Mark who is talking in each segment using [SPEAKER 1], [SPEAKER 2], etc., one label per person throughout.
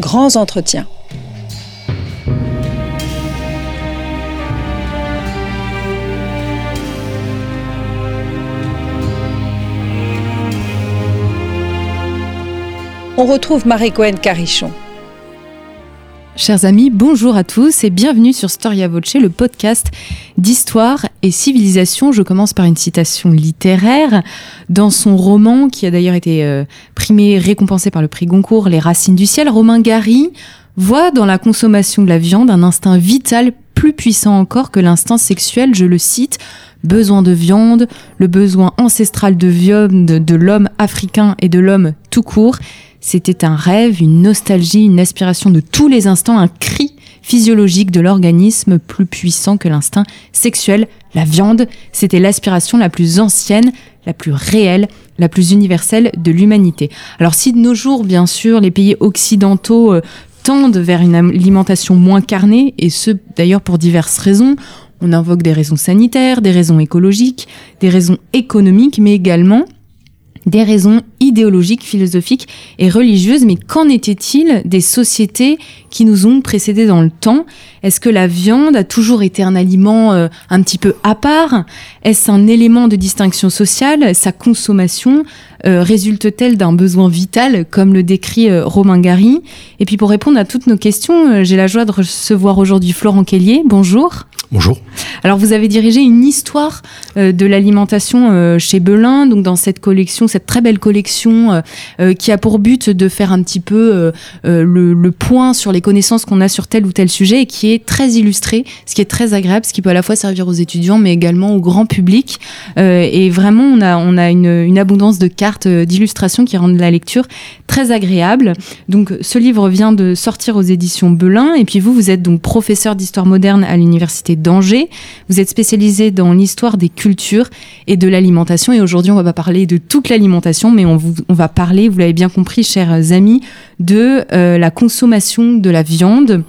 [SPEAKER 1] grands entretiens. On retrouve Marie-Cohen Carichon.
[SPEAKER 2] Chers amis, bonjour à tous et bienvenue sur Storia Voce, le podcast d'histoire et civilisation. Je commence par une citation littéraire. Dans son roman, qui a d'ailleurs été euh, primé, récompensé par le prix Goncourt, Les Racines du ciel, Romain Gary voit dans la consommation de la viande un instinct vital plus puissant encore que l'instinct sexuel, je le cite, besoin de viande, le besoin ancestral de viande de l'homme africain et de l'homme tout court c'était un rêve, une nostalgie, une aspiration de tous les instants, un cri physiologique de l'organisme plus puissant que l'instinct sexuel. La viande, c'était l'aspiration la plus ancienne, la plus réelle, la plus universelle de l'humanité. Alors si de nos jours, bien sûr, les pays occidentaux euh, tendent vers une alimentation moins carnée, et ce d'ailleurs pour diverses raisons, on invoque des raisons sanitaires, des raisons écologiques, des raisons économiques, mais également des raisons idéologiques, philosophiques et religieuses. Mais qu'en était-il des sociétés qui nous ont précédés dans le temps? Est-ce que la viande a toujours été un aliment euh, un petit peu à part? Est-ce un élément de distinction sociale? Sa consommation euh, résulte-t-elle d'un besoin vital, comme le décrit euh, Romain Gary? Et puis pour répondre à toutes nos questions, j'ai la joie de recevoir aujourd'hui Florent Kellier. Bonjour.
[SPEAKER 3] Bonjour.
[SPEAKER 2] Alors vous avez dirigé une histoire de l'alimentation chez Belin, donc dans cette collection, cette très belle collection euh, qui a pour but de faire un petit peu le, point sur les connaissances qu'on a sur tel ou tel sujet et qui est très illustré, ce qui est très agréable, ce qui peut à la fois servir aux étudiants mais également au grand public. et vraiment on a, on a une, une abondance de cartes, d'illustrations qui rendent la lecture très agréable. Donc ce livre vient de sortir aux éditions Belin et puis vous, vous êtes donc professeur d'histoire moderne à l'université d'Angers. Vous êtes spécialisé dans l'histoire des cultures et de l'alimentation. Et aujourd'hui, on va pas parler de toute l'alimentation, mais on, va parler, vous l'avez bien compris, chers amis, de euh, la consommation de la viande.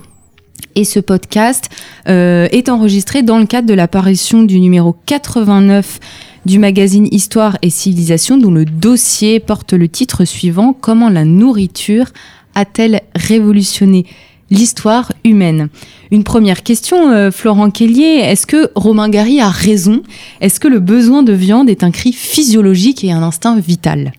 [SPEAKER 2] Et ce podcast euh, est enregistré dans le cadre de l'apparition du numéro 89 du magazine Histoire et Civilisation, dont le dossier porte le titre suivant Comment la nourriture a-t-elle révolutionné l'histoire humaine? Une première question, euh, Florent Kellier, est-ce que Romain Gary a raison? Est-ce que le besoin de viande est un cri physiologique et un instinct vital?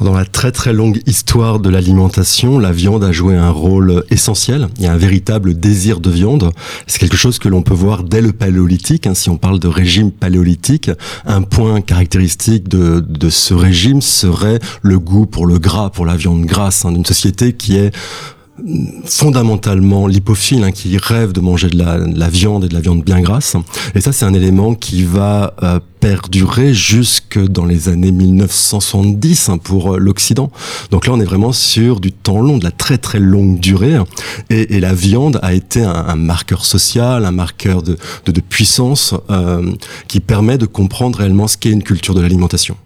[SPEAKER 3] Dans la très très longue histoire de l'alimentation, la viande a joué un rôle essentiel. Il y a un véritable désir de viande. C'est quelque chose que l'on peut voir dès le paléolithique. Hein. si on parle de régime paléolithique, un point caractéristique de, ce régime serait le goût pour le gras, pour la viande grasse, hein, d'une société qui est fondamentalement lipophile, hein, qui rêve de manger de la, viande et de la viande bien grasse. Et ça, c'est un élément qui va euh, perdurer jusque dans les années 1970 hein, pour euh, l'Occident. Donc là, on est vraiment sur du temps long, de la très très longue durée. Et, la viande a été un, marqueur social, un marqueur de, de, puissance euh, qui permet de comprendre réellement ce qu'est une culture de l'alimentation.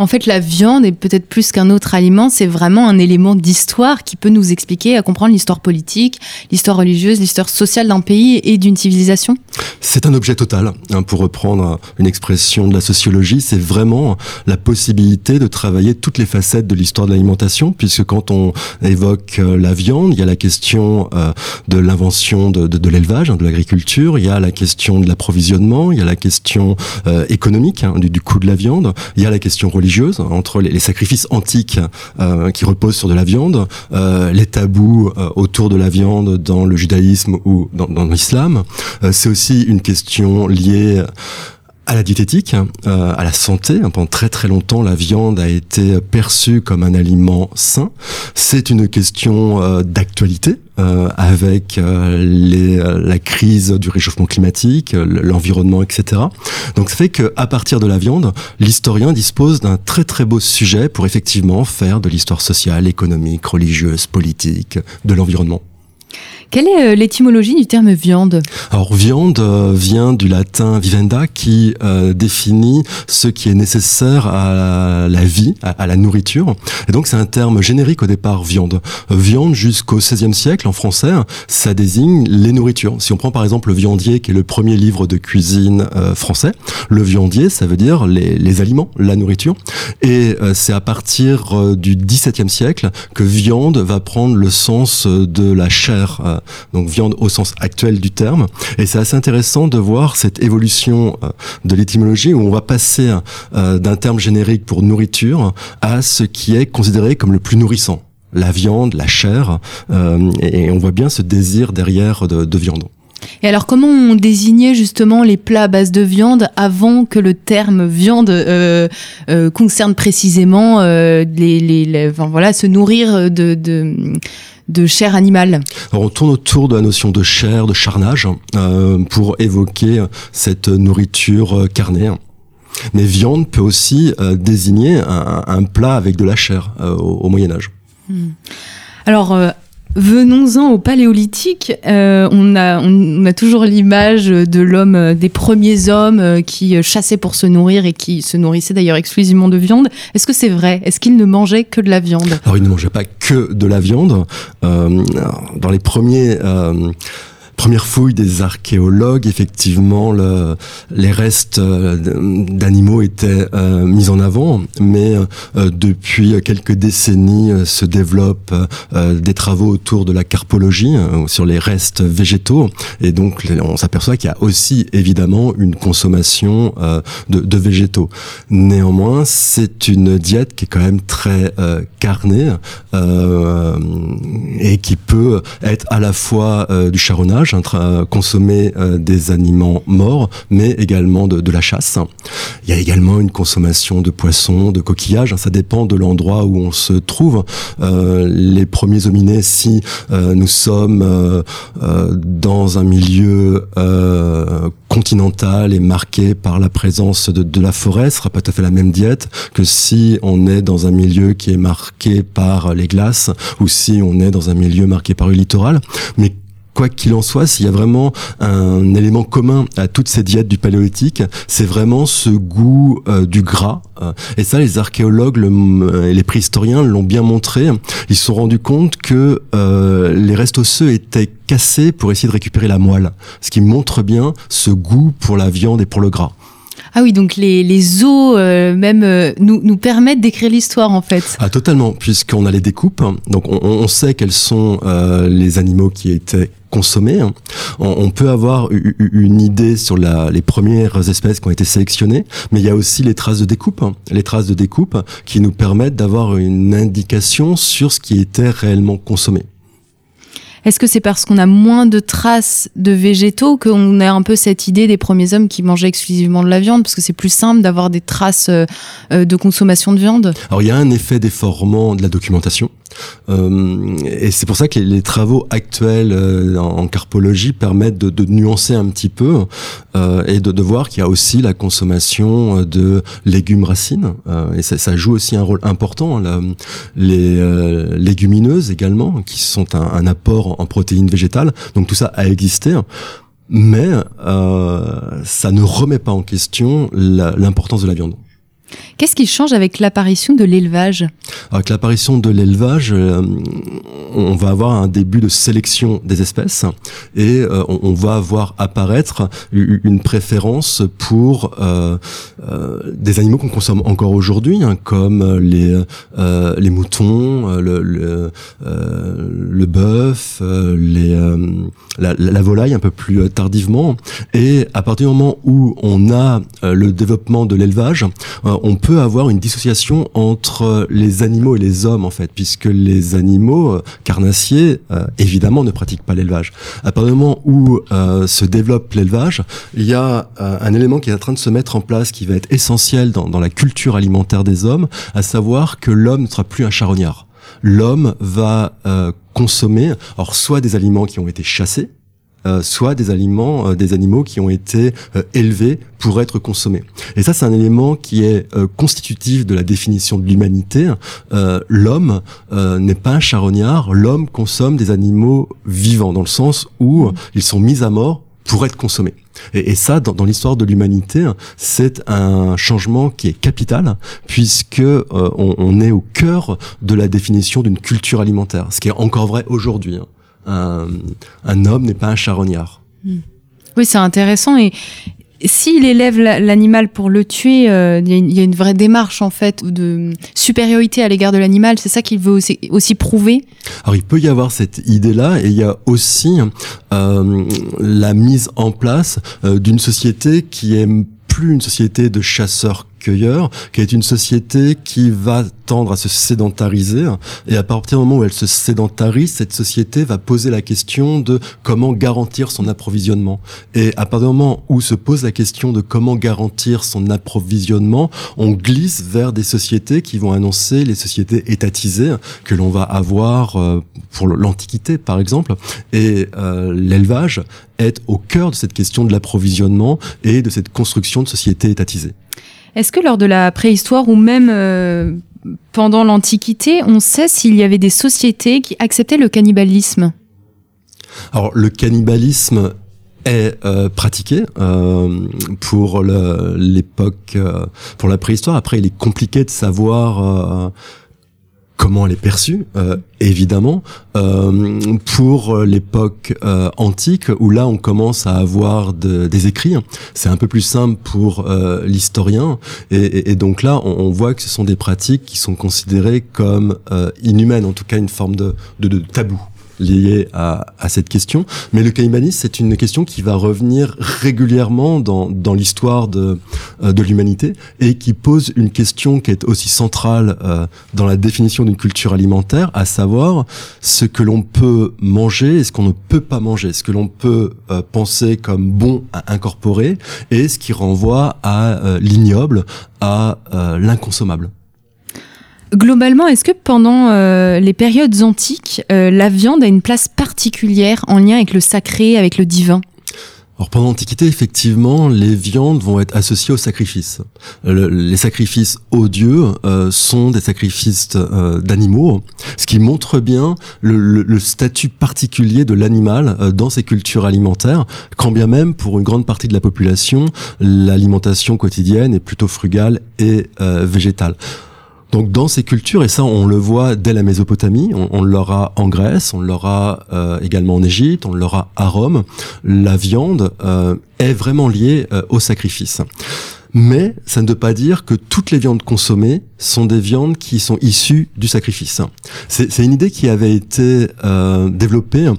[SPEAKER 2] En fait, la viande est peut-être plus qu'un autre aliment, c'est vraiment un élément d'histoire qui peut nous expliquer à comprendre l'histoire politique, l'histoire religieuse, l'histoire sociale d'un pays et d'une civilisation.
[SPEAKER 3] C'est un objet total, hein, pour reprendre une expression de la sociologie, c'est vraiment la possibilité de travailler toutes les facettes de l'histoire de l'alimentation, puisque quand on évoque euh, la viande, il y a la question euh, de l'invention de, l'élevage, hein, de l'agriculture, il y a la question de l'approvisionnement, il y a la question euh, économique hein, du coût de la viande, il y a la question religieuse, entre les, sacrifices antiques euh, qui reposent sur de la viande, euh, les tabous euh, autour de la viande dans le judaïsme ou dans, dans l'islam. c'est aussi une question liée à la diététique, euh, à la santé. Pendant très très longtemps, la viande a été perçue comme un aliment sain. C'est une question euh, d'actualité euh, avec la crise du réchauffement climatique, l'environnement, etc. Donc ça fait que à partir de la viande, l'historien dispose d'un très très beau sujet pour effectivement faire de l'histoire sociale, économique, religieuse, politique, de l'environnement.
[SPEAKER 2] Quelle est l'étymologie du terme viande?
[SPEAKER 3] Alors viande vient du latin vivenda qui définit ce qui est nécessaire à la vie, à, la nourriture. Et donc c'est un terme générique au départ viande. Viande jusqu'au XVIe siècle en français, ça désigne les nourritures. Si on prend par exemple le viandier qui est le premier livre de cuisine français, le viandier ça veut dire les, aliments, la nourriture. Et c'est à partir du XVIIe siècle que viande va prendre le sens de la chair, euh, donc viande au sens actuel du terme. Et c'est assez intéressant de voir cette évolution euh, de l'étymologie où on va passer euh, d'un terme générique pour nourriture à ce qui est considéré comme le plus nourrissant la viande, la chair, et on voit bien ce désir derrière de viande.
[SPEAKER 2] Et alors, comment on désignait justement les plats à base de viande avant que le terme viande euh, euh, concerne précisément euh, les, les, enfin, voilà, se nourrir de, de, de chair animale?
[SPEAKER 3] Alors, On tourne autour de la notion de chair, de charnage, pour évoquer cette nourriture carnée. Mais viande peut aussi désigner un, un, plat avec de la chair au, au Moyen Âge.
[SPEAKER 2] Hmm. Alors, Venons-en au paléolithique. Euh, on, a, toujours l'image de l'homme, euh, des premiers hommes euh, qui chassaient pour se nourrir et qui se nourrissaient d'ailleurs exclusivement de viande. Est-ce que c'est vrai? Est-ce qu'ils ne mangeaient que de la viande?
[SPEAKER 3] Alors ils ne mangeaient pas que de la viande. dans les premiers première fouille des archéologues, effectivement, le, les restes euh, d'animaux étaient euh, mis en avant, mais euh, depuis quelques décennies se développent des travaux autour de la carpologie sur les restes végétaux, et donc on s'aperçoit qu'il y a aussi évidemment une consommation de, de, végétaux. Néanmoins, c'est une diète qui est quand même très carnée et qui peut être à la fois du charonnage train consommer euh, des aliments morts, mais également de, la chasse. Il y a également une consommation de poissons, de coquillages. Ça dépend de l'endroit où on se trouve. Euh, les premiers hominés, si euh, nous sommes dans un milieu continental et marqué par la présence de, de la forêt, ce sera pas tout à fait la même diète que si on est dans un milieu qui est marqué par les glaces ou si on est dans un milieu marqué par le littoral. Mais quoi qu'il en soit, s'il y a vraiment un élément commun à toutes ces diètes du paléolithique, c'est vraiment ce goût euh, du gras. Euh, et ça, les archéologues le, et les préhistoriens l'ont bien montré. Ils se sont rendus compte que euh, les restes osseux étaient cassés pour essayer de récupérer la moelle, ce qui montre bien ce goût pour la viande et pour le gras.
[SPEAKER 2] Ah oui, donc les, les os euh, même euh, nous, nous permettent d'écrire l'histoire en fait.
[SPEAKER 3] Ah totalement, puisqu'on a les découpes, donc on, on sait quels sont euh, les animaux qui étaient consommés. On, on peut avoir une idée sur la, les premières espèces qui ont été sélectionnées, mais il y a aussi les traces de découpe, les traces de découpe qui nous permettent d'avoir une indication sur ce qui était réellement consommé.
[SPEAKER 2] Est-ce que c'est parce qu'on a moins de traces de végétaux qu'on a un peu cette idée des premiers hommes qui mangeaient exclusivement de la viande? Parce que c'est plus simple d'avoir des traces euh, euh, de consommation de viande
[SPEAKER 3] Alors il y a un effet déformant de la documentation. Euh, et c'est pour ça que les, travaux actuels en, carpologie permettent de, nuancer un petit peu et de, voir qu'il y a aussi la consommation de légumes racines. et ça, joue aussi un rôle important. Là, les légumineuses également, qui sont un apport en, protéines végétales. Donc tout ça a existé mais euh, ça ne remet pas en question l'importance de la viande.
[SPEAKER 2] Qu'est-ce qui change avec l'apparition de l'élevage?
[SPEAKER 3] Avec l'apparition de l'élevage, euh, on va avoir un début de sélection des espèces et euh, on, va voir apparaître une préférence pour euh, des animaux qu'on consomme encore aujourd'hui, hein, comme les moutons, le bœuf, la, volaille un peu plus tardivement. Et à partir du moment où on a le développement de l'élevage, on peut avoir une dissociation entre les animaux et les hommes en fait, puisque les animaux euh, carnassiers euh, évidemment ne pratiquent pas l'élevage. À partir du moment où euh, se développe l'élevage, il y a un élément qui est en train de se mettre en place qui va être essentiel dans, dans la culture alimentaire des hommes, à savoir que l'homme ne sera plus un charognard. L'homme va consommer, alors soit des aliments qui ont été chassés, euh, soit des aliments, euh, des animaux qui ont été euh, élevés pour être consommés. Et ça, c'est un élément qui est constitutif de la définition de l'humanité. l'homme n'est pas un charognard. L'homme consomme des animaux vivants, dans le sens où ils sont mis à mort pour être consommés. Et, ça, dans, l'histoire de l'humanité, c'est un changement qui est capital, puisque on, on, est au cœur de la définition d'une culture alimentaire, ce qui est encore vrai aujourd'hui. Un, homme n'est pas un charognard.
[SPEAKER 2] Hmm. Oui, c'est intéressant. Et s'il élève l'animal pour le tuer, euh, il y, a une vraie démarche en fait de supériorité à l'égard de l'animal. C'est ça qu'il veut aussi, prouver.
[SPEAKER 3] Alors il peut y avoir cette idée-là, et il y a aussi euh, la mise en place euh, d'une société qui est plus une société de chasseurs cueilleur, qui est une société qui va tendre à se sédentariser. Et à partir du moment où elle se sédentarise, cette société va poser la question de comment garantir son approvisionnement. Et à partir du moment où se pose la question de comment garantir son approvisionnement, on glisse vers des sociétés qui vont annoncer les sociétés étatisées que l'on va avoir euh, pour l'Antiquité, par exemple. Et euh, l'élevage est au cœur de cette question de l'approvisionnement et de cette construction de sociétés étatisées.
[SPEAKER 2] Est-ce que lors de la préhistoire ou même euh, pendant l'Antiquité, on sait s'il y avait des sociétés qui acceptaient le cannibalisme?
[SPEAKER 3] Alors le cannibalisme est euh, pratiqué euh, pour l'époque, pour la préhistoire. Après, il est compliqué de savoir comment elle est perçue, euh, évidemment, euh, pour l'époque euh, antique, où là on commence à avoir des écrits, c'est un peu plus simple pour l'historien, et, donc là on, voit que ce sont des pratiques qui sont considérées comme inhumaines, en tout cas une forme de tabou liées à, à, cette question. Mais le cannibalisme, c'est une question qui va revenir régulièrement dans, dans l'histoire de, euh, de l'humanité et qui pose une question qui est aussi centrale euh, dans la définition d'une culture alimentaire, à savoir ce que l'on peut manger et ce qu'on ne peut pas manger, ce que l'on peut euh, penser comme bon à incorporer et ce qui renvoie à l'ignoble, à l'inconsommable.
[SPEAKER 2] Globalement, est-ce que pendant euh, les périodes antiques, euh, la viande a une place particulière en lien avec le sacré, avec le divin?
[SPEAKER 3] Alors pendant l'Antiquité, effectivement, les viandes vont être associées aux sacrifices. les sacrifices aux dieux euh, sont des sacrifices d'animaux, ce qui montre bien le, statut particulier de l'animal dans ces cultures alimentaires, quand bien même pour une grande partie de la population, l'alimentation quotidienne est plutôt frugale et végétale. Donc dans ces cultures, et ça on le voit dès la Mésopotamie, on, l'aura en Grèce, on l'aura euh, également en Égypte, on l'aura à Rome, la viande euh, est vraiment liée euh, au sacrifice. Mais ça ne veut pas dire que toutes les viandes consommées sont des viandes qui sont issues du sacrifice. C'est une idée qui avait été euh, développée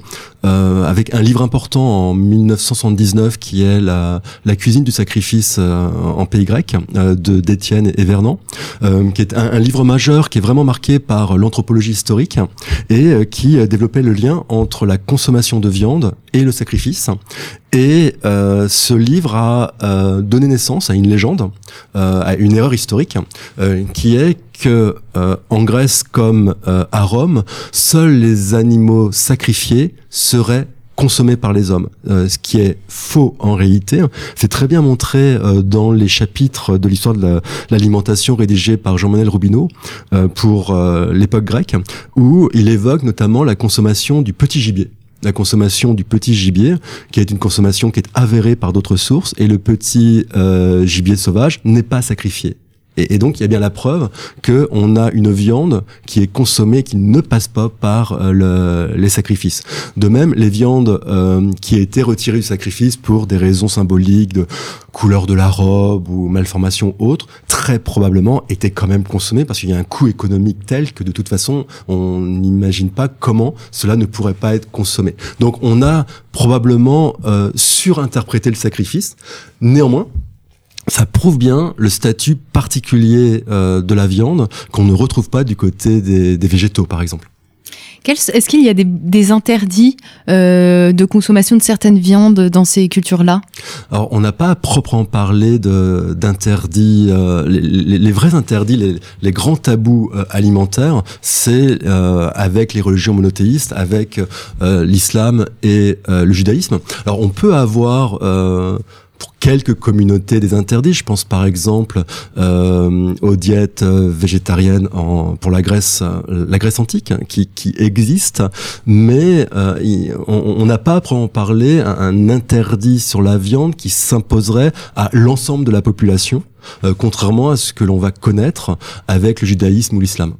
[SPEAKER 3] euh, avec un livre important en 1979 qui est la, la cuisine du sacrifice euh, en pays grec euh, de d'Étienne et Vernon, euh, qui est un, un, livre majeur qui est vraiment marqué par l'anthropologie historique et euh, qui développait le lien entre la consommation de viande et le sacrifice. Et ce livre a donné naissance à une légende, à une erreur historique, qui est que en Grèce comme à Rome, seuls les animaux sacrifiés seraient consommés par les hommes, euh, ce qui est faux en réalité. C'est très bien montré euh, dans les chapitres de l'histoire de l'alimentation rédigés par Jean-Manuel Rubineau euh, pour l'époque grecque, où il évoque notamment la consommation du petit gibier la consommation du petit gibier, qui est une consommation qui est avérée par d'autres sources, et le petit gibier sauvage n'est pas sacrifié. Et, donc il y a bien la preuve que on a une viande qui est consommée, qui ne passe pas par euh, le, les sacrifices. De même, les viandes euh, qui étaient retirées du sacrifice pour des raisons symboliques de couleur de la robe ou malformation autre, très probablement étaient quand même consommées parce qu'il y a un coût économique tel que de toute façon on n'imagine pas comment cela ne pourrait pas être consommé. Donc on a probablement euh, surinterprété le sacrifice. Néanmoins, ça prouve bien le statut particulier euh, de la viande qu'on ne retrouve pas du côté des, végétaux, par exemple.
[SPEAKER 2] Est-ce qu'il y a des, interdits euh, de consommation de certaines viandes dans ces cultures-là?
[SPEAKER 3] Alors, on n'a pas à proprement parler d'interdits. Euh, les, vrais interdits, les, grands tabous euh, alimentaires, c'est avec les religions monothéistes, avec l'islam et le judaïsme. Alors, on peut avoir pour quelques communautés des interdits. Je pense par exemple euh, aux diètes euh, végétariennes en, pour la Grèce, euh, la Grèce antique, hein, qui, qui existe, mais euh, on n'a pas à en parler un, interdit sur la viande qui s'imposerait à l'ensemble de la population, contrairement à ce que l'on va connaître avec le judaïsme ou l'islam.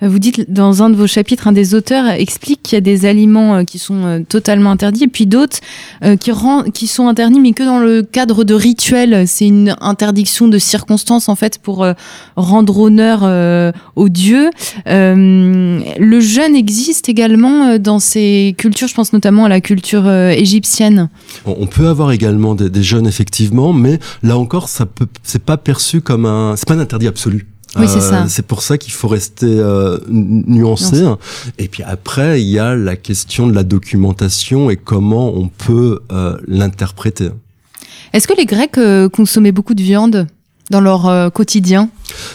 [SPEAKER 2] Vous dites dans un de vos chapitres, un des auteurs explique qu'il y a des aliments euh, qui sont euh, totalement interdits et puis d'autres euh, qui, qui sont interdits mais que dans le cadre de rituels. C'est une interdiction de circonstances en fait pour rendre honneur aux dieux. le jeûne existe également dans ces cultures, je pense notamment à la culture égyptienne.
[SPEAKER 3] On peut avoir également des, des jeûnes effectivement, mais là encore, ça peut, c'est pas perçu comme un, c'est pas un interdit absolu.
[SPEAKER 2] Oui, c'est ça.
[SPEAKER 3] Euh, c'est pour ça qu'il faut rester euh, nuancé. Et puis après, il y a la question de la documentation et comment on peut euh, l'interpréter.
[SPEAKER 2] Est-ce que les Grecs consommaient beaucoup de viande dans leur quotidien?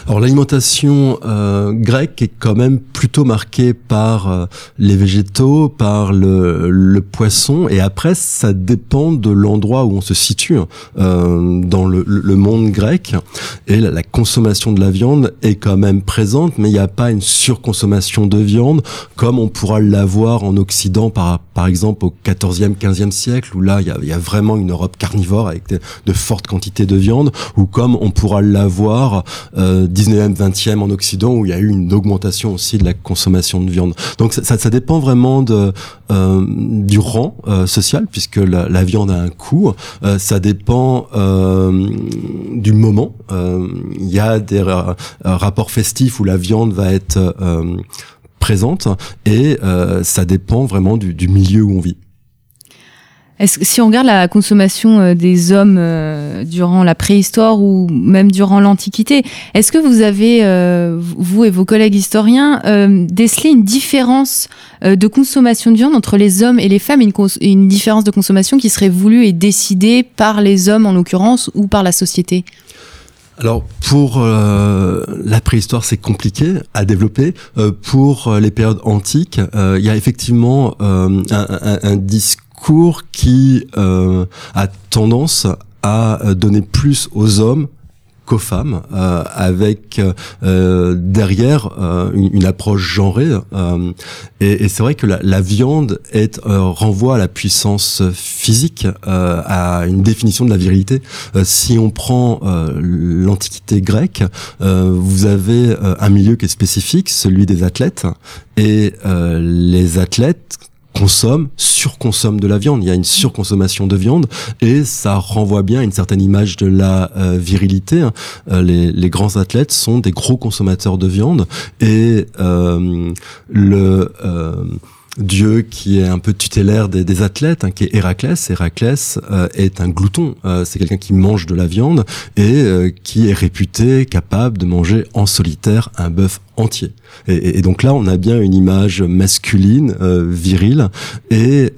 [SPEAKER 3] Alors l'alimentation euh, grecque est quand même plutôt marquée par euh, les végétaux, par le, le, poisson, et après ça dépend de l'endroit où on se situe hein, euh, dans le, le, monde grec. Et la, la, consommation de la viande est quand même présente, mais il n'y a pas une surconsommation de viande comme on pourra l'avoir en Occident par, par exemple au 14e, 15e siècle, où là il y a, vraiment une Europe carnivore avec de, de, fortes quantités de viande, ou comme on pourra l'avoir euh, 19e, 20e en Occident où il y a eu une augmentation aussi de la consommation de viande. Donc ça, ça, dépend vraiment de, euh, du rang euh, social puisque la, la, viande a un coût. Euh, ça dépend euh, du moment. Il y a des rapports festifs où la viande va être présente et ça dépend vraiment du, du milieu où on vit.
[SPEAKER 2] Est-ce que si on regarde la consommation euh, des hommes euh, durant la préhistoire ou même durant l'Antiquité, est-ce que vous avez, euh, vous et vos collègues historiens, décelé une différence de consommation de viande entre les hommes et les femmes, une, différence de consommation qui serait voulue et décidée par les hommes en l'occurrence ou par la société?
[SPEAKER 3] Alors pour la préhistoire, c'est compliqué à développer. pour les périodes antiques, il y a effectivement un, un, discours cours qui euh, a tendance à euh, donner plus aux hommes qu'aux femmes, euh, avec euh, derrière euh, une, une, approche genrée. Euh, et, et c'est vrai que la, la viande est renvoie à la puissance physique, à une définition de la virilité. si on prend l'Antiquité grecque, vous avez un milieu qui est spécifique, celui des athlètes, et les athlètes consomme, surconsomme de la viande. Il y a une surconsommation de viande et ça renvoie bien une certaine image de la euh, virilité. Hein. Euh, les, les, grands athlètes sont des gros consommateurs de viande et euh, le dieu qui est un peu tutélaire des, athlètes, hein, qui est Héraclès. Héraclès euh, est un glouton, euh, c'est quelqu'un qui mange de la viande et euh, qui est réputé capable de manger en solitaire un bœuf entier. Et, et, donc là, on a bien une image masculine, virile, et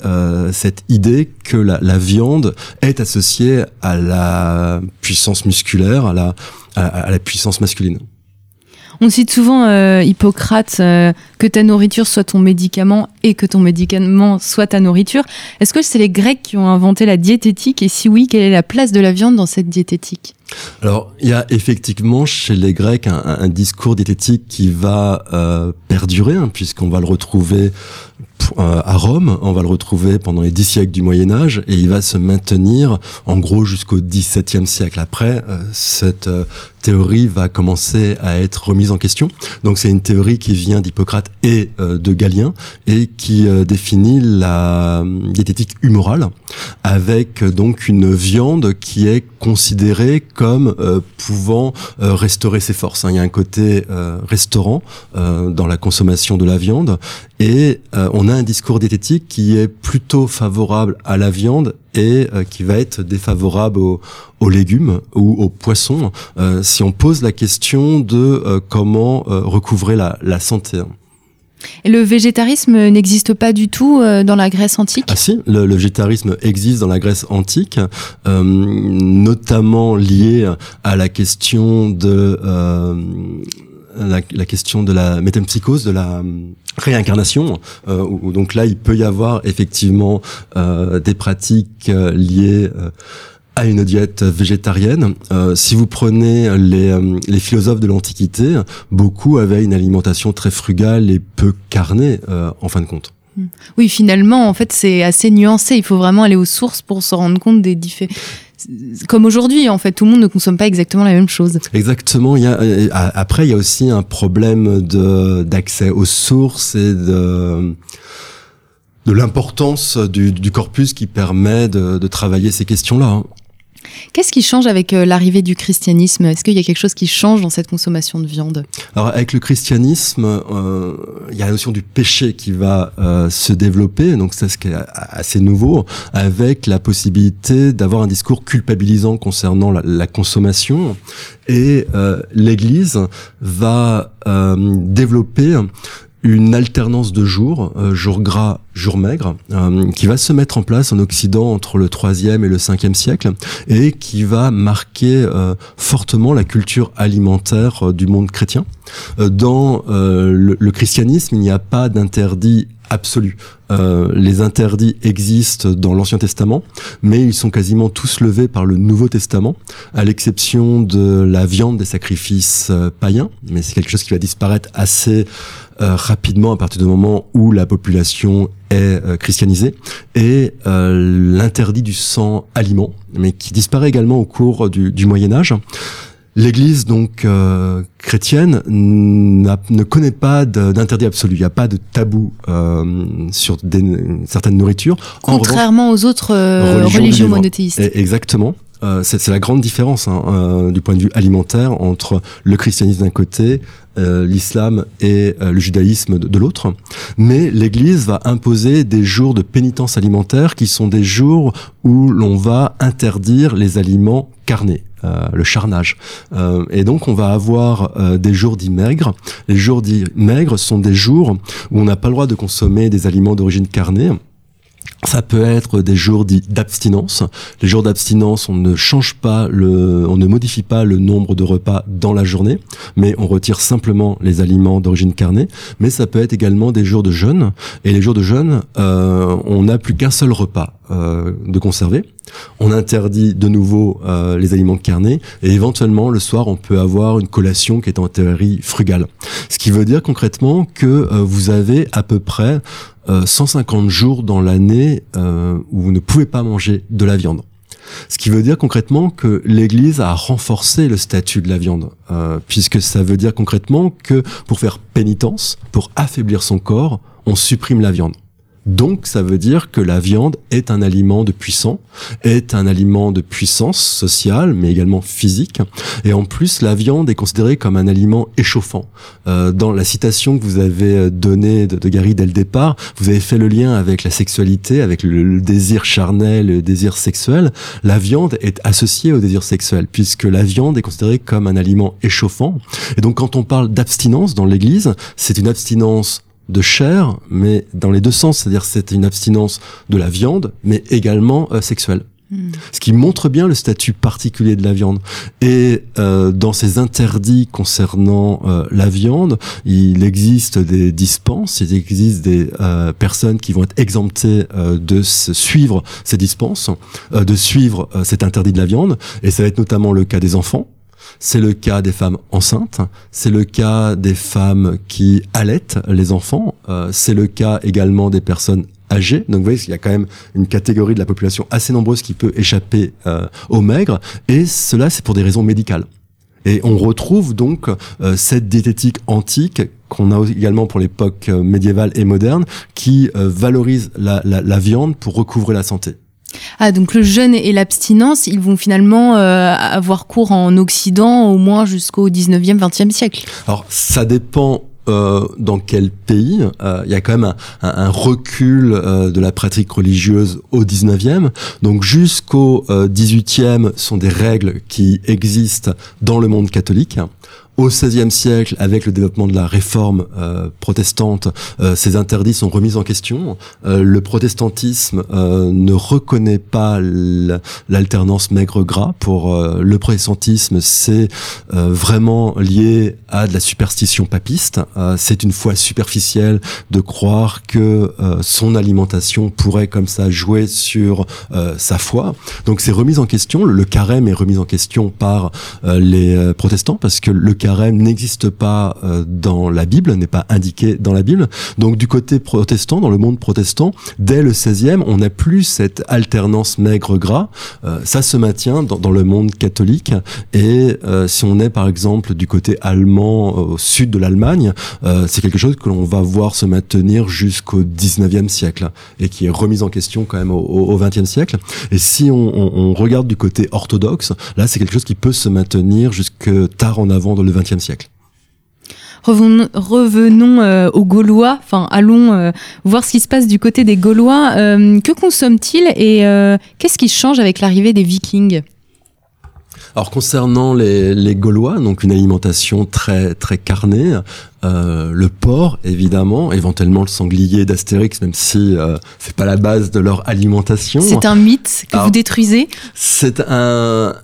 [SPEAKER 3] cette idée que la, la, viande est associée à la puissance musculaire, à la, à la puissance masculine.
[SPEAKER 2] On cite souvent euh, Hippocrate euh, que ta nourriture soit ton médicament et que ton médicament soit ta nourriture. Est-ce que c'est les Grecs qui ont inventé la diététique? Et si oui, quelle est la place de la viande dans cette diététique?
[SPEAKER 3] Alors, il y a effectivement chez les Grecs un, discours diététique qui va euh, perdurer, hein, puisqu'on va le retrouver euh, à Rome, on va le retrouver pendant les dix siècles du Moyen Âge, et il va se maintenir en gros jusqu'au XVIIe siècle. Après, euh, cette théorie va commencer à être remise en question. Donc c'est une théorie qui vient d'Hippocrate et de Galien, et qui définit la diététique humorale, avec donc une viande qui est considérée comme euh, pouvant euh, restaurer ses forces. Hein. Il y a un côté euh, restaurant dans la consommation de la viande et on a un discours diététique qui est plutôt favorable à la viande et qui va être défavorable aux, aux légumes ou aux poissons si on pose la question de comment recouvrer la, la santé.
[SPEAKER 2] Le végétarisme n'existe pas du tout euh, dans la Grèce antique
[SPEAKER 3] Ah si, le, végétarisme existe dans la Grèce antique, euh, notamment lié à la question de euh, la, question de la métempsychose, de la réincarnation, où, donc là il peut y avoir effectivement des pratiques liées à une diète végétarienne. Euh, si vous prenez les, euh, les philosophes de l'Antiquité, beaucoup avaient une alimentation très frugale et peu carnée, euh, en fin de compte.
[SPEAKER 2] Hmm. Oui, finalement, en fait, c'est assez nuancé. Il faut vraiment aller aux sources pour se rendre compte des différents. Comme aujourd'hui, en fait, tout le monde ne consomme pas exactement la même chose.
[SPEAKER 3] Exactement. Il y a, après, il y a aussi un problème de d'accès aux sources et de de l'importance du, du, corpus qui permet de, de travailler ces questions-là.
[SPEAKER 2] Qu'est-ce qui change avec euh, l'arrivée du christianisme? Est-ce qu'il y a quelque chose qui change dans cette consommation de viande?
[SPEAKER 3] Alors avec le christianisme, euh, il y a la notion du péché qui va euh, se développer, donc c'est ce qui est assez nouveau, avec la possibilité d'avoir un discours culpabilisant concernant la, consommation. Et l'Église va développer une alternance de jours, euh, jour gras, jour maigre, euh, qui va se mettre en place en Occident entre le 3e et le 5e siècle et qui va marquer euh, fortement la culture alimentaire du monde chrétien. dans le, christianisme, il n'y a pas d'interdit absolu. Euh, les interdits existent dans l'Ancien Testament, mais ils sont quasiment tous levés par le Nouveau Testament, à l'exception de la viande des sacrifices euh, païens, mais c'est quelque chose qui va disparaître assez euh, rapidement à partir du moment où la population est christianisée, et l'interdit du sang aliment, mais qui disparaît également au cours du, du Moyen Âge. L'Église donc euh, chrétienne ne connaît pas d'interdit absolu. Il n'y a pas de tabou euh, sur des, certaines nourritures.
[SPEAKER 2] Contrairement aux autres euh, religions, monothéistes.
[SPEAKER 3] Exactement. C'est la grande différence hein, du point de vue alimentaire entre le christianisme d'un côté, l'islam et le judaïsme de, de l'autre. Mais l'Église va imposer des jours de pénitence alimentaire qui sont des jours où l'on va interdire les aliments carnés. Euh, le charnage. Euh, et donc on va avoir euh, des jours dits maigres. Les jours dits maigres sont des jours où on n'a pas le droit de consommer des aliments d'origine carnée. Ça peut être des jours d'abstinence. Les jours d'abstinence, on ne change pas le, on ne modifie pas le nombre de repas dans la journée, mais on retire simplement les aliments d'origine carnée. Mais ça peut être également des jours de jeûne. Et les jours de jeûne, euh, on n'a plus qu'un seul repas euh, de conserver. On interdit de nouveau euh, les aliments carnés et éventuellement le soir on peut avoir une collation qui est en théorie frugale. Ce qui veut dire concrètement que euh, vous avez à peu près 150 euh, jours dans l'année euh, où vous ne pouvez pas manger de la viande. Ce qui veut dire concrètement que l'Église a renforcé le statut de la viande, euh, puisque ça veut dire concrètement que pour faire pénitence, pour affaiblir son corps, on supprime la viande. Donc ça veut dire que la viande est un aliment de puissant, est un aliment de puissance sociale, mais également physique. Et en plus, la viande est considérée comme un aliment échauffant. Euh, dans la citation que vous avez donnée de, Gary dès le départ, vous avez fait le lien avec la sexualité, avec le, désir charnel, le désir sexuel. La viande est associée au désir sexuel, puisque la viande est considérée comme un aliment échauffant. Et donc quand on parle d'abstinence dans l'Église, c'est une abstinence de chair, mais dans les deux sens, c'est-à-dire c'est une abstinence de la viande, mais également euh, sexuelle. Hmm. Ce qui montre bien le statut particulier de la viande. Et euh, dans ces interdits concernant euh, la viande, il existe des dispenses, il existe des personnes qui vont être exemptées de suivre ces dispenses, de suivre cet interdit de la viande. Et ça va être notamment le cas des enfants c'est le cas des femmes enceintes, c'est le cas des femmes qui allaitent les enfants, euh, c'est le cas également des personnes âgées. Donc vous voyez, il y a quand même une catégorie de la population assez nombreuse qui peut échapper euh, au maigre, et cela c'est pour des raisons médicales. Et on retrouve donc euh, cette diététique antique qu'on a également pour l'époque médiévale et moderne, qui valorise la viande pour recouvrer la santé.
[SPEAKER 2] Ah, donc le jeûne et l'abstinence, ils vont finalement euh, avoir cours en Occident au moins jusqu'au 19e, 20e siècle.
[SPEAKER 3] Alors, ça dépend euh, dans quel pays. Euh, il y a quand même un, recul de la pratique religieuse au 19e. Donc jusqu'au 18e sont des règles qui existent dans le monde catholique. Au XVIe siècle, avec le développement de la réforme euh, protestante, euh, ces interdits sont remis en question. Euh, le protestantisme ne reconnaît pas l'alternance maigre-gras. Pour le protestantisme, c'est vraiment lié à de la superstition papiste. c'est une foi superficielle de croire que son alimentation pourrait comme ça jouer sur sa foi. Donc c'est remis en question. Le carême est remis en question par les protestants parce que le carême n'existe pas euh, dans la Bible, n'est pas indiqué dans la Bible. Donc du côté protestant, dans le monde protestant, dès le 16e, on n'a plus cette alternance maigre-gras. Euh, ça se maintient dans, le monde catholique. Et euh, si on est par exemple du côté allemand, au sud de l'Allemagne, c'est quelque chose que l'on va voir se maintenir jusqu'au 19e siècle et qui est remise en question quand même au, au 20e siècle. Et si on, on regarde du côté orthodoxe, là c'est quelque chose qui peut se maintenir jusque tard en avant dans le 20e siècle.
[SPEAKER 2] Revenons, euh, aux Gaulois, enfin allons euh, voir ce qui se passe du côté des Gaulois. Euh, que consomment-ils et qu'est-ce qui change avec l'arrivée des Vikings?
[SPEAKER 3] Alors concernant les, Gaulois, donc une alimentation très très carnée, le porc évidemment, éventuellement le sanglier d'Astérix, même si c'est pas la base de leur alimentation.
[SPEAKER 2] C'est un mythe que vous détruisez?
[SPEAKER 3] C'est un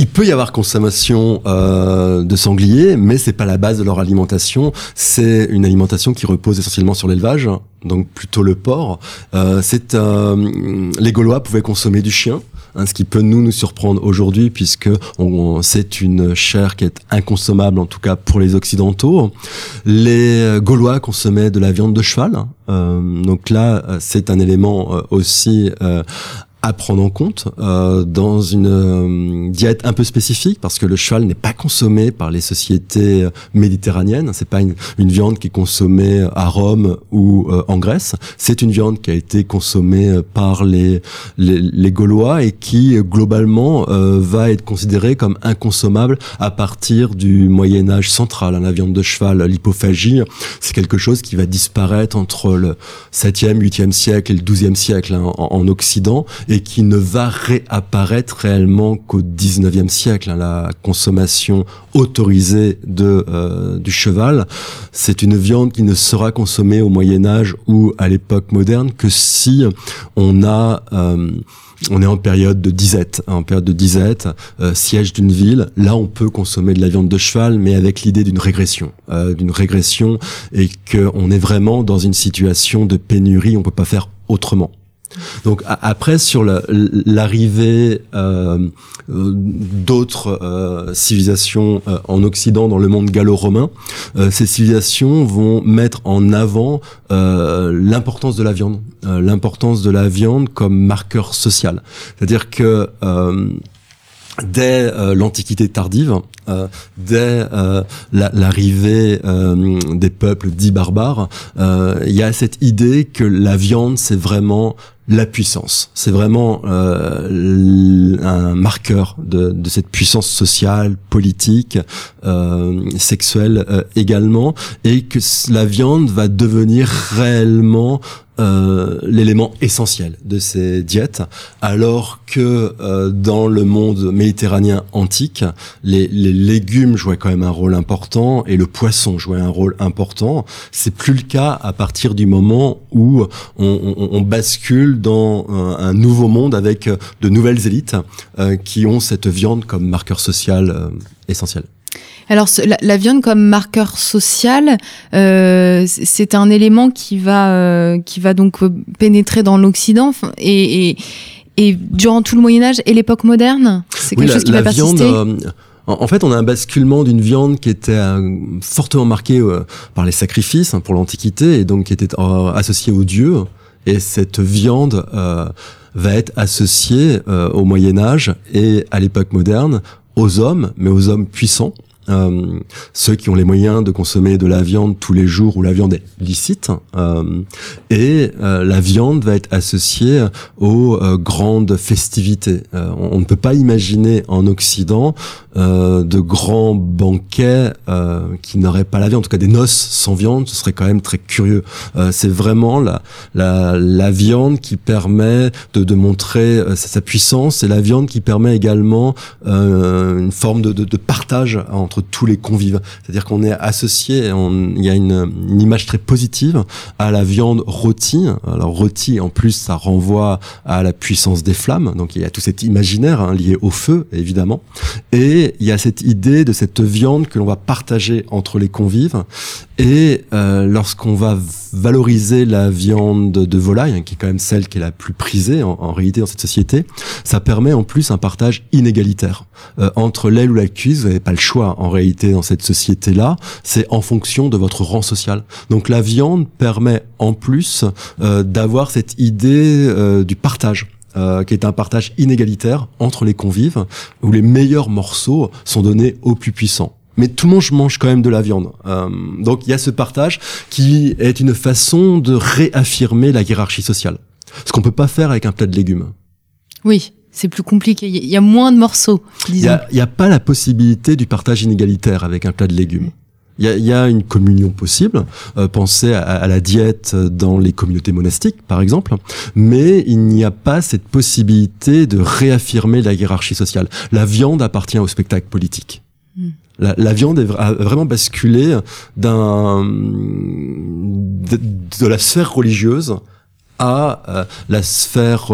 [SPEAKER 3] il peut y avoir consommation euh, de sangliers, mais c'est pas la base de leur alimentation. C'est une alimentation qui repose essentiellement sur l'élevage, donc plutôt le porc. Euh, c'est euh, les Gaulois pouvaient consommer du chien. Hein, ce qui peut nous nous surprendre aujourd'hui puisque c'est une chair qui est inconsommable en tout cas pour les occidentaux. Les Gaulois consommaient de la viande de cheval, euh, donc là c'est un élément euh, aussi euh, à prendre en compte euh, dans une euh, diète un peu spécifique parce que le cheval n'est pas consommé par les sociétés euh, méditerranéennes. C'est pas une, viande qui est consommée à Rome ou euh, en Grèce. C'est une viande qui a été consommée par les les, les Gaulois et qui globalement va être considérée comme inconsommable à partir du Moyen Âge central. La viande de cheval, l'hypophagie, c'est quelque chose qui va disparaître entre le 7e, 8e siècle et le 12e siècle hein, en Occident et qui ne va réapparaître réellement qu'au 19e siècle. Hein, la consommation autorisée de, euh, du cheval, c'est une viande qui ne sera consommée au Moyen Âge ou à l'époque moderne que si on a... Euh, on est en période de disette, hein, en période de disette, euh, siège d'une ville. Là, on peut consommer de la viande de cheval, mais avec l'idée d'une régression, d'une régression, et qu'on est vraiment dans une situation de pénurie. On peut pas faire autrement. Donc après sur l'arrivée euh, euh, d'autres euh, civilisations en Occident dans le monde gallo-romain, ces civilisations vont mettre en avant l'importance de la viande, l'importance de la viande comme marqueur social. C'est-à-dire que dès l'Antiquité tardive, dès l'arrivée des peuples dits barbares, il y a cette idée que la viande, c'est vraiment la puissance. C'est vraiment euh, un marqueur de, de, cette puissance sociale, politique, euh, sexuelle euh, également, et que la viande va devenir réellement euh, l'élément essentiel de ces diètes, alors que euh, dans le monde méditerranéen antique, les, les, légumes jouaient quand même un rôle important et le poisson jouait un rôle important. C'est plus le cas à partir du moment où on, on, on bascule dans un, nouveau monde avec de nouvelles élites euh, qui ont cette viande comme marqueur social essentiel.
[SPEAKER 2] Alors la, viande comme marqueur social, euh, c'est un élément qui va euh, qui va donc euh, pénétrer dans l'Occident et, et, durant tout le Moyen Âge et l'époque moderne, c'est quelque chose qui va persister.
[SPEAKER 3] en fait, on a un basculement d'une viande qui était fortement marquée par les sacrifices hein, pour l'Antiquité et donc qui était associée aux dieux. Et cette viande va être associée au Moyen Âge et à l'époque moderne aux hommes, mais aux hommes puissants. Euh, ceux qui ont les moyens de consommer de la viande tous les jours où la viande est licite. Euh, et euh, la viande va être associée aux grandes festivités. On, ne peut pas imaginer en Occident de grands banquets qui n'auraient pas la viande. En tout cas, des noces sans viande, ce serait quand même très curieux. C'est vraiment la, la, la, viande qui permet de, de montrer sa, puissance et la viande qui permet également une forme de, de, de partage entre tous les convives. C'est-à-dire qu'on est associé, il y a une, une, image très positive à la viande rôtie. Alors rôtie, en plus, ça renvoie à la puissance des flammes. Donc il y a tout cet imaginaire hein, lié au feu, évidemment. Et il y a cette idée de cette viande que l'on va partager entre les convives. Et euh, lorsqu'on va valoriser la viande de volaille, hein, qui est quand même celle qui est la plus prisée en, réalité dans cette société, ça permet en plus un partage inégalitaire. Euh, entre l'aile ou la cuisse, vous n'avez pas le choix réalité dans cette société-là, c'est en fonction de votre rang social. Donc la viande permet en plus euh, d'avoir cette idée euh, du partage. Euh, qui est un partage inégalitaire entre les convives, où les meilleurs morceaux sont donnés aux plus puissants mais tout le monde mange quand même de la viande. Euh, donc il y a ce partage qui est une façon de réaffirmer la hiérarchie sociale. Ce qu'on peut pas faire avec un plat de légumes.
[SPEAKER 2] Oui, c'est plus compliqué. Il y a moins de morceaux.
[SPEAKER 3] Il n'y a, a, pas la possibilité du partage inégalitaire avec un plat de légumes. Il y, y a, une communion possible. Euh, pensez à, à, la diète dans les communautés monastiques, par exemple. Mais il n'y a pas cette possibilité de réaffirmer la hiérarchie sociale. La viande appartient au spectacle politique. Hmm. La, la, viande a vraiment basculé d'un de, de, la sphère religieuse à euh, la sphère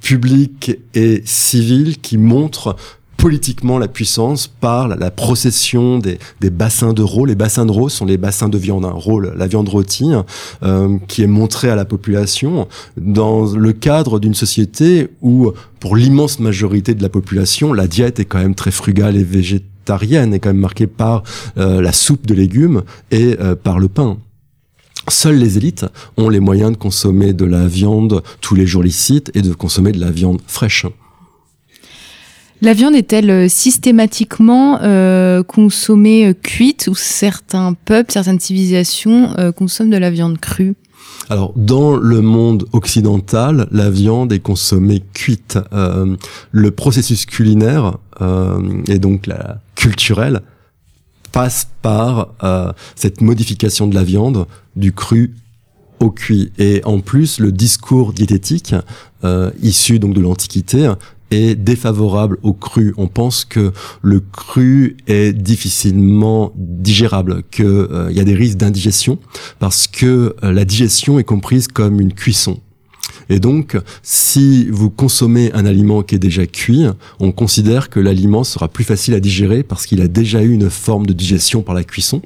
[SPEAKER 3] publique et civile qui montre politiquement la puissance par la, procession des, des, bassins de Les bassins de sont les bassins de viande, un rôle, la viande rôtie, euh, qui est montrée à la population dans le cadre d'une société où, pour l'immense majorité de la population, la diète est quand même très frugale et végétarienne, est quand même marquée par euh, la soupe de légumes et euh, par le pain. Seules les élites ont les moyens de consommer de la viande tous les jours licite et de consommer de la viande fraîche.
[SPEAKER 2] La viande est-elle euh, systématiquement euh, consommée euh, cuite ou certains peuples, certaines civilisations euh, consomment de la viande crue?
[SPEAKER 3] Alors, dans le monde occidental, la viande est consommée cuite. Euh, le processus culinaire euh, et donc la culturelle passe par euh, cette modification de la viande du cru au cuit. Et en plus, le discours diététique, euh, issu donc de l'Antiquité, est défavorable au cru. On pense que le cru est difficilement digérable, qu'il euh, y a des risques d'indigestion, parce que euh, la digestion est comprise comme une cuisson. Et donc, si vous consommez un aliment qui est déjà cuit, on considère que l'aliment sera plus facile à digérer parce qu'il a déjà eu une forme de digestion par la cuisson.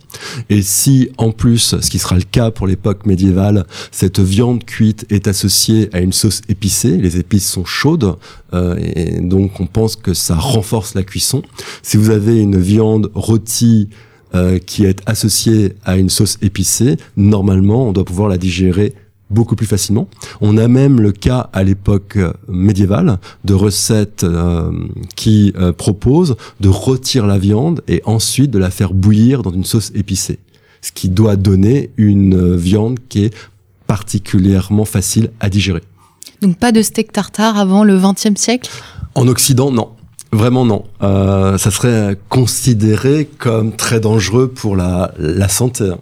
[SPEAKER 3] Et si, en plus, ce qui sera le cas pour l'époque médiévale, cette viande cuite est associée à une sauce épicée, les épices sont chaudes, euh, et donc on pense que ça renforce la cuisson. Si vous avez une viande rôtie, euh, qui est associée à une sauce épicée, normalement, on doit pouvoir la digérer beaucoup plus facilement. On a même le cas à l'époque euh, médiévale de recettes euh, qui euh, proposent de rôtir la viande et ensuite de la faire bouillir dans une sauce épicée, ce qui doit donner une viande qui est particulièrement facile à digérer.
[SPEAKER 2] Donc pas de steak tartare avant le XXe siècle?
[SPEAKER 3] En Occident, non. Vraiment non. Euh, ça serait considéré comme très dangereux pour la, la santé.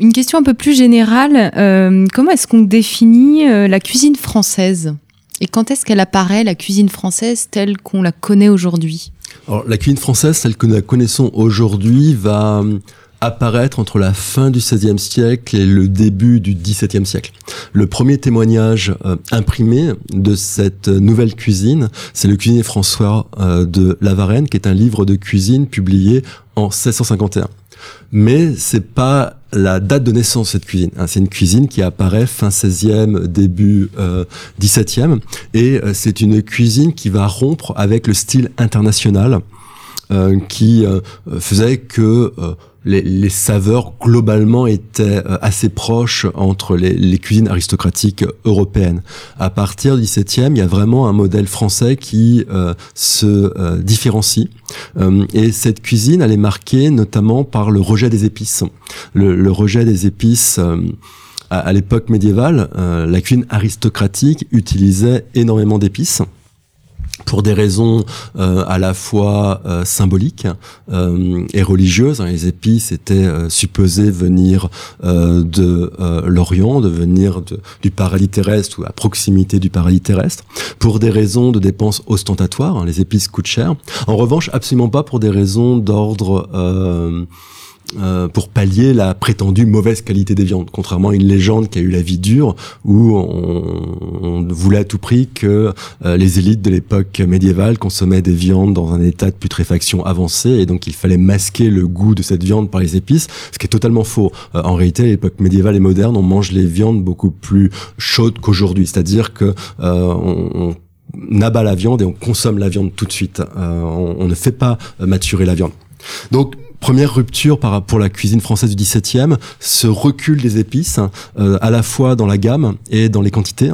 [SPEAKER 2] Une question un peu plus générale, euh, comment est-ce qu'on définit euh, la cuisine française? Et quand est-ce qu'elle apparaît, la cuisine française telle qu'on la connaît aujourd'hui?
[SPEAKER 3] Alors, la cuisine française telle que nous la connaissons aujourd'hui va apparaître entre la fin du XVIe siècle et le début du XVIIe siècle. Le premier témoignage euh, imprimé de cette nouvelle cuisine, c'est le cuisinier François euh, de Lavarenne, qui est un livre de cuisine publié en 1651 mais c'est pas la date de naissance de cette cuisine. Hein. C'est une cuisine qui apparaît fin 16e, début euh, 17e, et euh, c'est une cuisine qui va rompre avec le style international euh, qui faisait que les, les, saveurs globalement étaient assez proches entre les, les, cuisines aristocratiques européennes. À partir du XVIIe, il y a vraiment un modèle français qui euh, se euh, différencie. Euh, et cette cuisine, elle est marquée notamment par le rejet des épices. Le, le rejet des épices à, à l'époque médiévale, la cuisine aristocratique utilisait énormément d'épices. Pour des raisons euh, à la fois euh, symboliques euh, et religieuses. Les épices étaient supposées venir de l'Orient, de venir du paradis terrestre ou à proximité du paradis terrestre, pour des raisons de dépenses ostentatoires. Hein, les épices coûtent cher. En revanche, absolument pas pour des raisons d'ordre euh, pour pallier la prétendue mauvaise qualité des viandes, contrairement à une légende qui a eu la vie dure où on, voulait à tout prix que euh, les élites de l'époque médiévale consommaient des viandes dans un état de putréfaction avancé et donc il fallait masquer le goût de cette viande par les épices, ce qui est totalement faux. Euh, en réalité, à l'époque médiévale et moderne, on mange les viandes beaucoup plus chaudes qu'aujourd'hui, c'est-à-dire que on, on abat la viande et on consomme la viande tout de suite. on, on, ne fait pas maturer la viande. Donc première rupture pour la cuisine française du XVIIe, ce recul des épices, euh, à la fois dans la gamme et dans les quantités.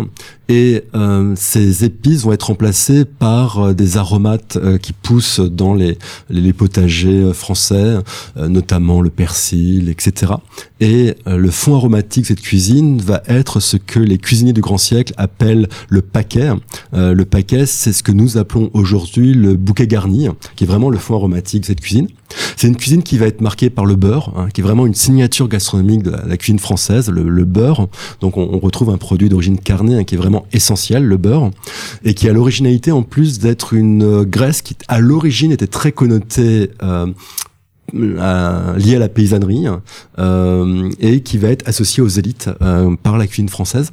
[SPEAKER 3] Et euh, ces épices vont être remplacées par euh, des aromates qui poussent dans les, les potagers français, notamment le persil, etc. Et le fond aromatique de cette cuisine va être ce que les cuisiniers du grand siècle appellent le paquet. le paquet, c'est ce que nous appelons aujourd'hui le bouquet garni, qui est vraiment le fond aromatique de cette cuisine. C'est une cuisine qui va être marquée par le beurre, hein, qui est vraiment une signature gastronomique de la, cuisine française, le, beurre. Donc on, retrouve un produit d'origine carnée hein, qui est vraiment essentiel, le beurre, et qui a l'originalité en plus d'être une euh, graisse qui à l'origine était très connotée euh, liée à la paysannerie euh, et qui va être associée aux élites par la cuisine française.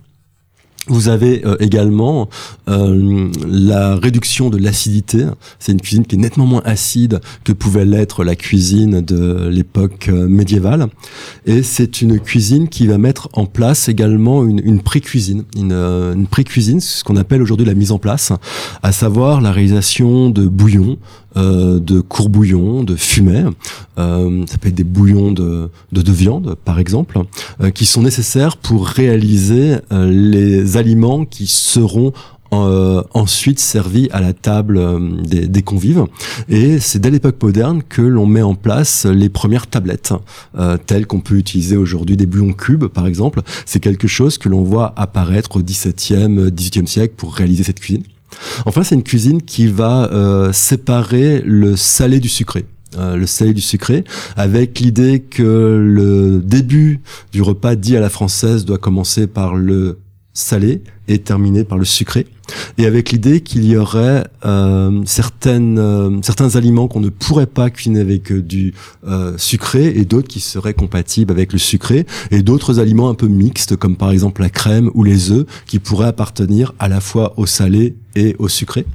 [SPEAKER 3] Vous avez euh, également euh, la réduction de l'acidité. C'est une cuisine qui est nettement moins acide que pouvait l'être la cuisine de l'époque euh, médiévale. Et c'est une cuisine qui va mettre en place également une, une pré-cuisine. Une, une pré-cuisine, ce qu'on appelle aujourd'hui la mise en place, à savoir la réalisation de bouillons, euh, de courbouillons, de fumée, euh, ça peut être des bouillons de, de, viande par exemple, euh, qui sont nécessaires pour réaliser les aliments qui seront ensuite servis à la table des, des, convives. Et c'est dès l'époque moderne que l'on met en place les premières tablettes, telles qu'on peut utiliser aujourd'hui des bouillons cubes, par exemple. C'est quelque chose que l'on voit apparaître au XVIIe, XVIIIe siècle pour réaliser cette cuisine. Enfin, c'est une cuisine qui va euh, séparer le salé du sucré. Euh, le salé du sucré, avec l'idée que le début du repas dit à la française doit commencer par le salé et terminé par le sucré et avec l'idée qu'il y aurait euh, certaines, euh, certains aliments qu'on ne pourrait pas cuisiner avec euh, du sucré et d'autres qui seraient compatibles avec le sucré et d'autres aliments un peu mixtes comme par exemple la crème ou les œufs qui pourraient appartenir à la fois au salé et au sucré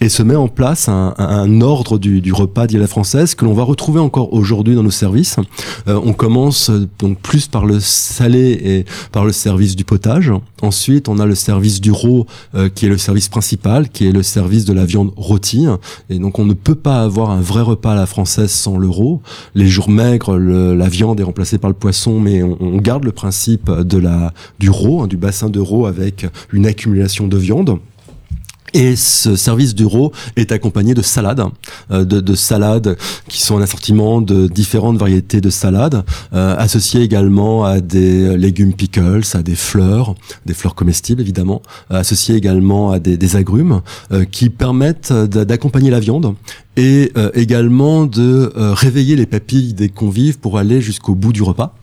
[SPEAKER 3] et se met en place un, un ordre du, du repas dit française que l'on va retrouver encore aujourd'hui dans nos services. on commence donc plus par le salé et par le service du potage. Ensuite, on a le service du rôt qui est le service principal, qui est le service de la viande rôtie. Et donc on ne peut pas avoir un vrai repas à la française sans l'euro. Les jours maigres, la viande est remplacée par le poisson, mais on, garde le principe de la du rôt, hein, du bassin de rôt avec une accumulation de viande. Et ce service du RAW est accompagné de salades, euh, de, de, salades qui sont un assortiment de différentes variétés de salades, euh, associées également à des légumes pickles, à des fleurs, des fleurs comestibles évidemment, euh, associées également à des, des agrumes, euh, qui permettent d'accompagner la viande et euh, également de euh, réveiller les papilles des convives pour aller jusqu'au bout du repas.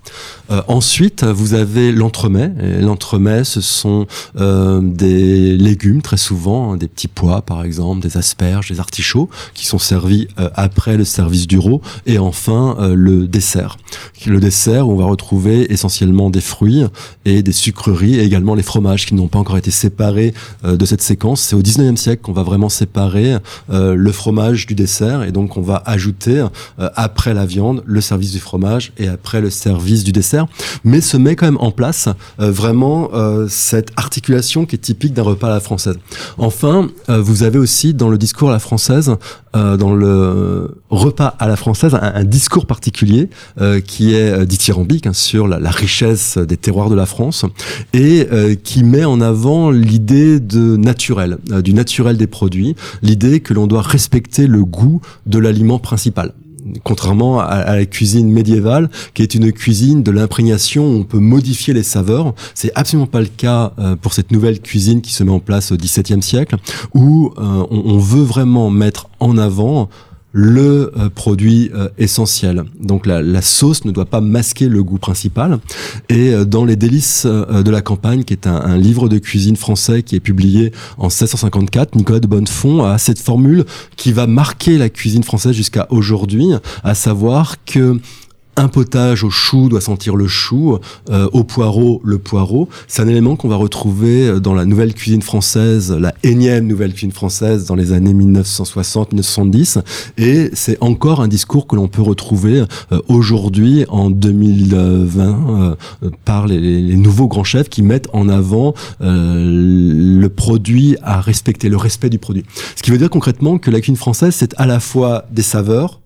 [SPEAKER 3] Euh, ensuite, vous avez l'entremet. L'entremet, ce sont des légumes très souvent, hein, des petits pois par exemple, des asperges, des artichauts, qui sont servis après le service du rot. Et enfin, le dessert. Le dessert, on va retrouver essentiellement des fruits et des sucreries, et également les fromages qui n'ont pas encore été séparés de cette séquence. C'est au 19e siècle qu'on va vraiment séparer le fromage du dessert et donc on va ajouter euh, après la viande le service du fromage et après le service du dessert, mais se met quand même en place euh, vraiment euh, cette articulation qui est typique d'un repas à la française. Enfin, vous avez aussi dans le discours à la française, dans le repas à la française, un, discours particulier qui est dithyrambique hein, sur la, la, richesse des terroirs de la France et qui met en avant l'idée de naturel, du naturel des produits, l'idée que l'on doit respecter le goût de l'aliment principal. Contrairement à, la cuisine médiévale, qui est une cuisine de l'imprégnation, on peut modifier les saveurs. C'est absolument pas le cas euh, pour cette nouvelle cuisine qui se met en place au XVIIe siècle, où on, on veut vraiment mettre en avant le euh, produit euh, essentiel. Donc la, sauce ne doit pas masquer le goût principal. Et euh, dans Les délices de la campagne, qui est un, un, livre de cuisine français qui est publié en 1654, Nicolas de Bonnefond a cette formule qui va marquer la cuisine française jusqu'à aujourd'hui, à savoir que un potage au chou doit sentir le chou, euh, au poireau le poireau. C'est un élément qu'on va retrouver euh, dans la nouvelle cuisine française, la énième nouvelle cuisine française dans les années 1960-1970. Et c'est encore un discours que l'on peut retrouver euh, aujourd'hui en 2020 par les, les, nouveaux grands chefs qui mettent en avant le produit à respecter, le respect du produit. Ce qui veut dire concrètement que la cuisine française, c'est à la fois des saveurs,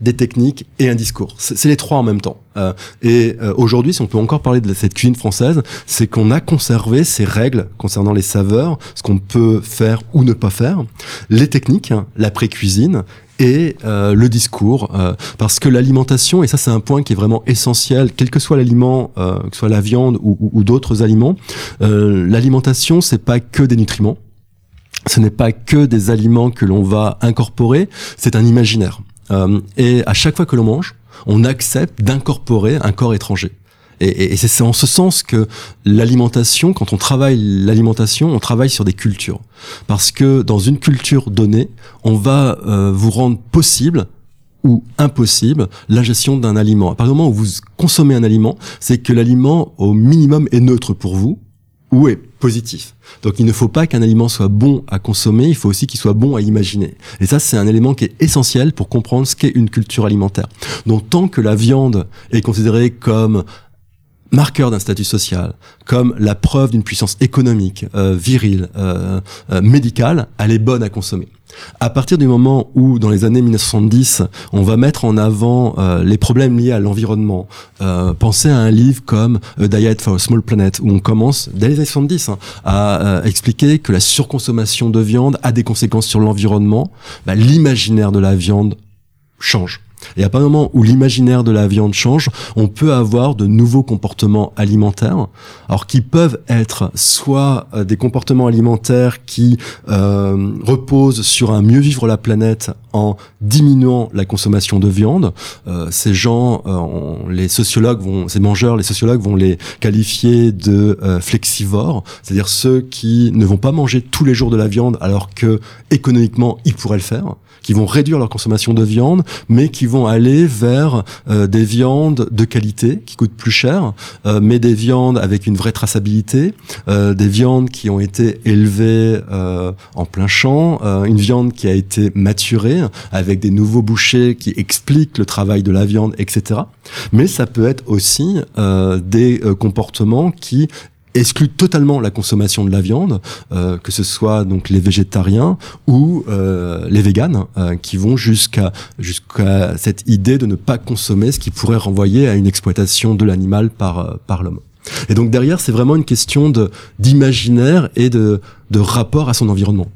[SPEAKER 3] des techniques et un discours. C'est les trois en même temps. Euh, et euh, aujourd'hui, si on peut encore parler de cette cuisine française, c'est qu'on a conservé ces règles concernant les saveurs, ce qu'on peut faire ou ne pas faire, les techniques, la pré-cuisine et euh, le discours, parce que l'alimentation, et ça c'est un point qui est vraiment essentiel, quel que soit l'aliment, que ce soit la viande ou, ou d'autres aliments, l'alimentation c'est pas que des nutriments, ce n'est pas que des aliments que l'on va incorporer, c'est un imaginaire. Euh, et à chaque fois que l'on mange, on accepte d'incorporer un corps étranger. Et, c'est en ce sens que l'alimentation, quand on travaille l'alimentation, on travaille sur des cultures. Parce que dans une culture donnée, on va euh, vous rendre possible ou impossible la gestion d'un aliment. À partir du moment où vous consommez un aliment, c'est que l'aliment, au minimum, est neutre pour vous ou est positif. Donc il ne faut pas qu'un aliment soit bon à consommer, il faut aussi qu'il soit bon à imaginer. Et ça, c'est un élément qui est essentiel pour comprendre ce qu'est une culture alimentaire. Donc tant que la viande est considérée comme marqueur d'un statut social, comme la preuve d'une puissance économique, euh, virile, euh, euh, médicale, elle est bonne à consommer. À partir du moment où, dans les années 1970, on va mettre en avant euh, les problèmes liés à l'environnement, euh, pensez à un livre comme A Diet for a Small Planet, où on commence, dès les années 70, hein, à euh, expliquer que la surconsommation de viande a des conséquences sur l'environnement, bah, l'imaginaire de la viande change. Et à partir du moment où l'imaginaire de la viande change, on peut avoir de nouveaux comportements alimentaires, alors qui peuvent être soit euh, des comportements alimentaires qui euh, reposent sur un mieux vivre la planète en diminuant la consommation de viande. Euh, ces gens, euh, les sociologues vont, ces mangeurs, les sociologues vont les qualifier de euh, flexivores, c'est-à-dire ceux qui ne vont pas manger tous les jours de la viande alors que économiquement ils pourraient le faire qui vont réduire leur consommation de viande, mais qui vont aller vers euh, des viandes de qualité, qui coûtent plus cher, euh, mais des viandes avec une vraie traçabilité, euh, des viandes qui ont été élevées en plein champ, une viande qui a été maturée avec des nouveaux bouchers qui expliquent le travail de la viande, etc. Mais ça peut être aussi des comportements qui exclut totalement la consommation de la viande, euh, que ce soit donc les végétariens ou euh, les véganes, euh, qui vont jusqu'à jusqu'à cette idée de ne pas consommer ce qui pourrait renvoyer à une exploitation de l'animal par euh, par l'homme. Et donc derrière, c'est vraiment une question de d'imaginaire et de de rapport à son environnement.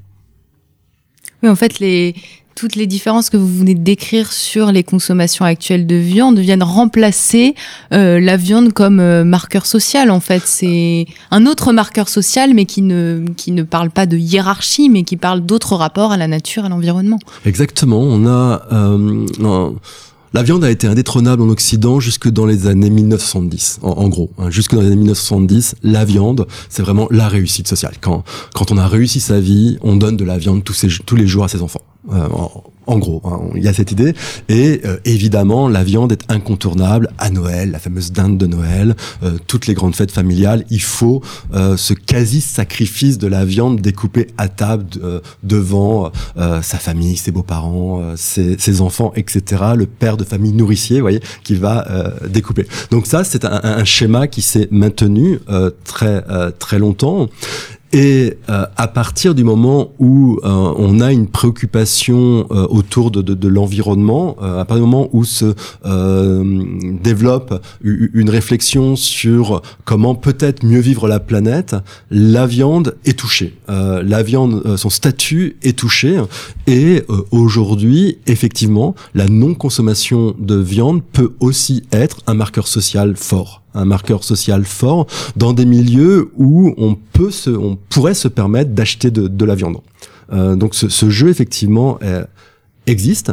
[SPEAKER 2] Oui, en fait, les toutes les différences que vous venez de décrire sur les consommations actuelles de viande viennent remplacer euh, la viande comme euh, marqueur social. En fait, c'est un autre marqueur social, mais qui ne qui ne parle pas de hiérarchie, mais qui parle d'autres rapports à la nature, à l'environnement.
[SPEAKER 3] Exactement. On a euh, la viande a été indétrônable en Occident jusque dans les années 1970, en, gros. Hein, jusque dans les années 1970, la viande, c'est vraiment la réussite sociale. Quand, quand on a réussi sa vie, on donne de la viande tous, tous les jours à ses enfants. Euh, en, gros, hein, il y a cette idée. Et euh, évidemment, la viande est incontournable à Noël, la fameuse dinde de Noël, euh, toutes les grandes fêtes familiales. Il faut ce quasi-sacrifice de la viande découpée à table devant sa famille, ses beaux-parents, ses, ses, enfants, etc. Le père de famille nourricier, vous voyez, qui va découper. Donc ça, c'est un, un, schéma qui s'est maintenu très très longtemps. Et euh, à partir du moment où euh, on a une préoccupation euh, autour de, de, de l'environnement, à partir du moment où se développe une réflexion sur comment peut-être mieux vivre la planète, la viande est touchée. la viande, son statut est touché. Et aujourd'hui, effectivement, la non-consommation de viande peut aussi être un marqueur social fort un marqueur social fort dans des milieux où on peut se, on pourrait se permettre d'acheter de, de, la viande. Euh, donc ce, ce, jeu effectivement existe.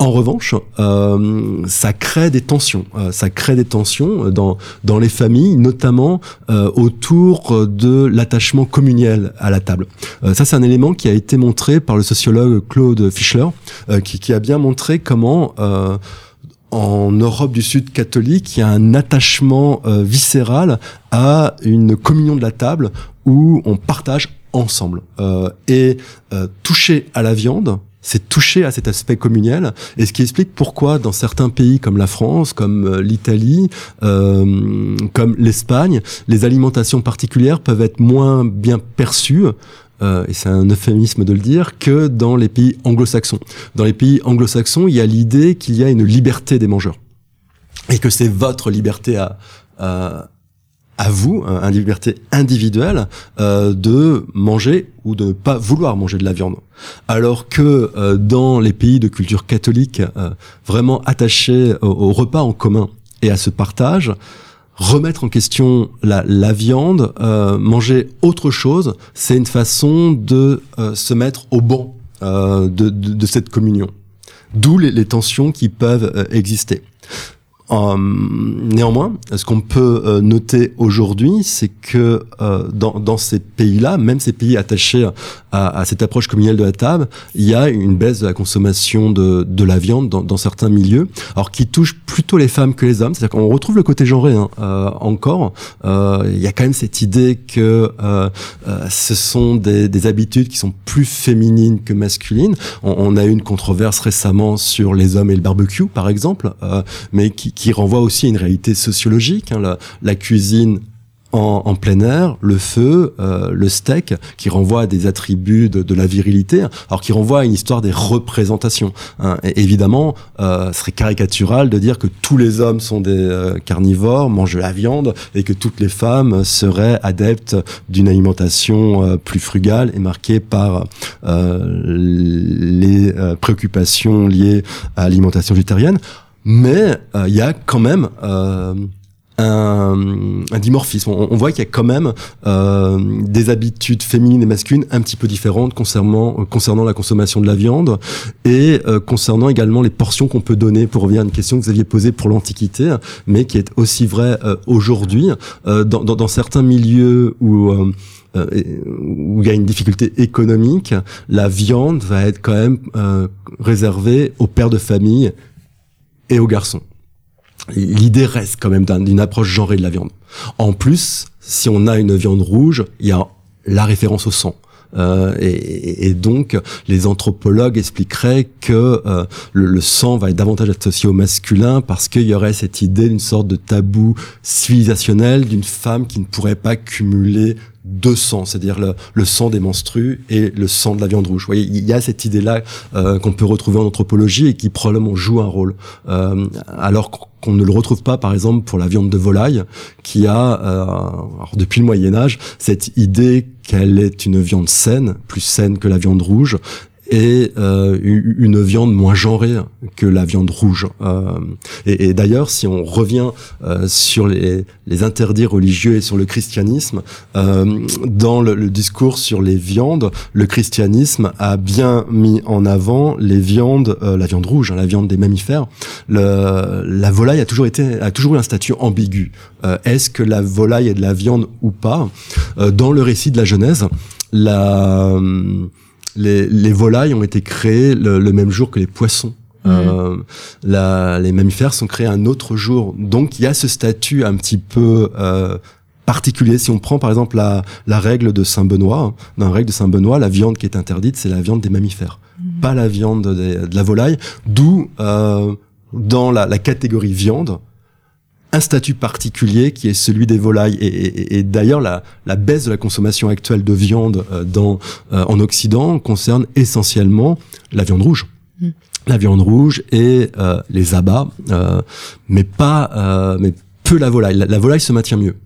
[SPEAKER 3] En revanche, euh, ça crée des tensions. Euh, ça crée des tensions dans dans les familles, notamment euh, autour de l'attachement communal à la table. Euh, ça, c'est un élément qui a été montré par le sociologue Claude Fischler, qui, qui, a bien montré comment en Europe du Sud catholique, il y a un attachement euh, viscéral à une communion de la table où on partage ensemble. Euh, et euh, toucher à la viande, c'est toucher à cet aspect communal, et ce qui explique pourquoi dans certains pays comme la France, comme l'Italie, comme l'Espagne, les alimentations particulières peuvent être moins bien perçues euh, et c'est un euphémisme de le dire, que dans les pays anglo-saxons. Dans les pays anglo-saxons, il y a l'idée qu'il y a une liberté des mangeurs. Et que c'est votre liberté à, à, à vous, une liberté individuelle, euh, de manger ou de ne pas vouloir manger de la viande. Alors que euh, dans les pays de culture catholique, euh, vraiment attachés au, au, repas en commun et à ce partage, remettre en question la, viande, euh, manger autre chose, c'est une façon de euh, se mettre au banc euh, de, cette communion. D'où les, tensions qui peuvent exister. Euh, néanmoins, ce qu'on peut euh, noter aujourd'hui, c'est que euh, dans, dans, ces pays-là, même ces pays attachés à, à, cette approche communale de la table, il y a une baisse de la consommation de, de la viande dans, dans, certains milieux, alors qui touche plutôt les femmes que les hommes. C'est-à-dire qu'on retrouve le côté genré hein, encore. il y a quand même cette idée que ce sont des, des, habitudes qui sont plus féminines que masculines. On, on, a eu une controverse récemment sur les hommes et le barbecue, par exemple, mais qui, qui renvoie aussi à une réalité sociologique. Hein, la, cuisine en, plein air, le feu, euh, le steak, qui renvoie à des attributs de, de, la virilité, alors qui renvoie à une histoire des représentations. Hein. Et évidemment, euh, ce serait caricatural de dire que tous les hommes sont des euh, carnivores, mangent de la viande, et que toutes les femmes seraient adeptes d'une alimentation euh, plus frugale et marquée par euh, les euh, préoccupations liées à l'alimentation végétarienne mais il euh, y a quand même euh, un, un, dimorphisme. On, on voit qu'il y a quand même euh, des habitudes féminines et masculines un petit peu différentes concernant, concernant la consommation de la viande et euh, concernant également les portions qu'on peut donner, pour revenir à une question que vous aviez posée pour l'Antiquité, mais qui est aussi vrai euh, aujourd'hui. Dans, dans, dans, certains milieux où où il y a une difficulté économique, la viande va être quand même réservée aux pères de famille et aux garçons. L'idée reste quand même d'une approche genrée de la viande. En plus, si on a une viande rouge, il y a la référence au sang. Euh, et, donc, les anthropologues expliqueraient que euh, le, le, sang va être davantage associé au masculin parce qu'il y aurait cette idée d'une sorte de tabou civilisationnel d'une femme qui ne pourrait pas cumuler deux sangs, c'est-à-dire le, sang des menstrues et le sang de la viande rouge. Vous voyez, il y a cette idée-là euh, qu'on peut retrouver en anthropologie et qui probablement joue un rôle, euh, alors qu'on ne le retrouve pas, par exemple, pour la viande de volaille, qui a, euh, alors depuis le Moyen Âge, cette idée qu'elle est une viande saine, plus saine que la viande rouge, et euh, une viande moins genrée que la viande rouge. Euh, et, d'ailleurs, si on revient euh, sur les, les, interdits religieux et sur le christianisme, euh, dans le, le, discours sur les viandes, le christianisme a bien mis en avant les viandes, euh, la viande rouge, hein, la viande des mammifères. Le, la volaille a toujours été, a toujours eu un statut ambigu. Euh, est-ce que la volaille est de la viande ou pas? Dans le récit de la Genèse, la les, les, volailles ont été créées le, le même jour que les poissons. Mmh. Euh, la, les mammifères sont créés un autre jour. Donc il y a ce statut un petit peu euh, particulier. Si on prend par exemple la, la règle de Saint Benoît, hein, dans la règle de Saint Benoît, la viande qui est interdite, c'est la viande des mammifères, mmh. pas la viande de, de la volaille. D'où euh, dans la, la, catégorie viande, un statut particulier qui est celui des volailles. Et, d'ailleurs, la, baisse de la consommation actuelle de viande dans, en Occident concerne essentiellement la viande rouge. Mm. La viande rouge et les abats, mais pas, mais peu la volaille. la volaille se maintient mieux.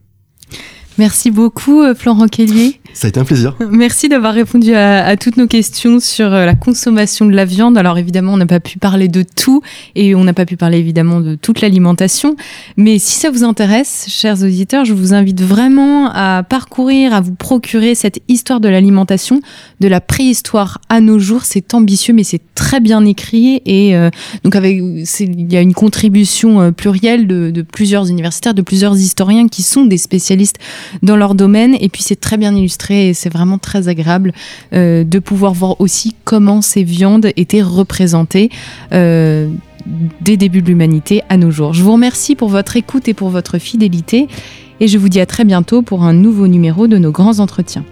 [SPEAKER 2] Merci beaucoup, euh, Florent Kellier.
[SPEAKER 3] Ça a été un plaisir.
[SPEAKER 2] Merci d'avoir répondu à, toutes nos questions sur euh, la consommation de la viande. Alors évidemment, on n'a pas pu parler de tout et on n'a pas pu parler évidemment de toute l'alimentation. Mais si ça vous intéresse, chers auditeurs, je vous invite vraiment à parcourir, à vous procurer cette histoire de l'alimentation de la préhistoire à nos jours. C'est ambitieux, mais c'est très bien écrit et euh, donc avec il y a une contribution plurielle de, de plusieurs universitaires, de plusieurs historiens qui sont des spécialistes dans leur domaine. Et puis c'est très bien illustré et c'est vraiment très agréable euh, de pouvoir voir aussi comment ces viandes étaient représentées. Euh, des débuts de l'humanité à nos jours. Je vous remercie pour votre écoute et pour votre fidélité et je vous dis à très bientôt pour un nouveau numéro de nos grands entretiens.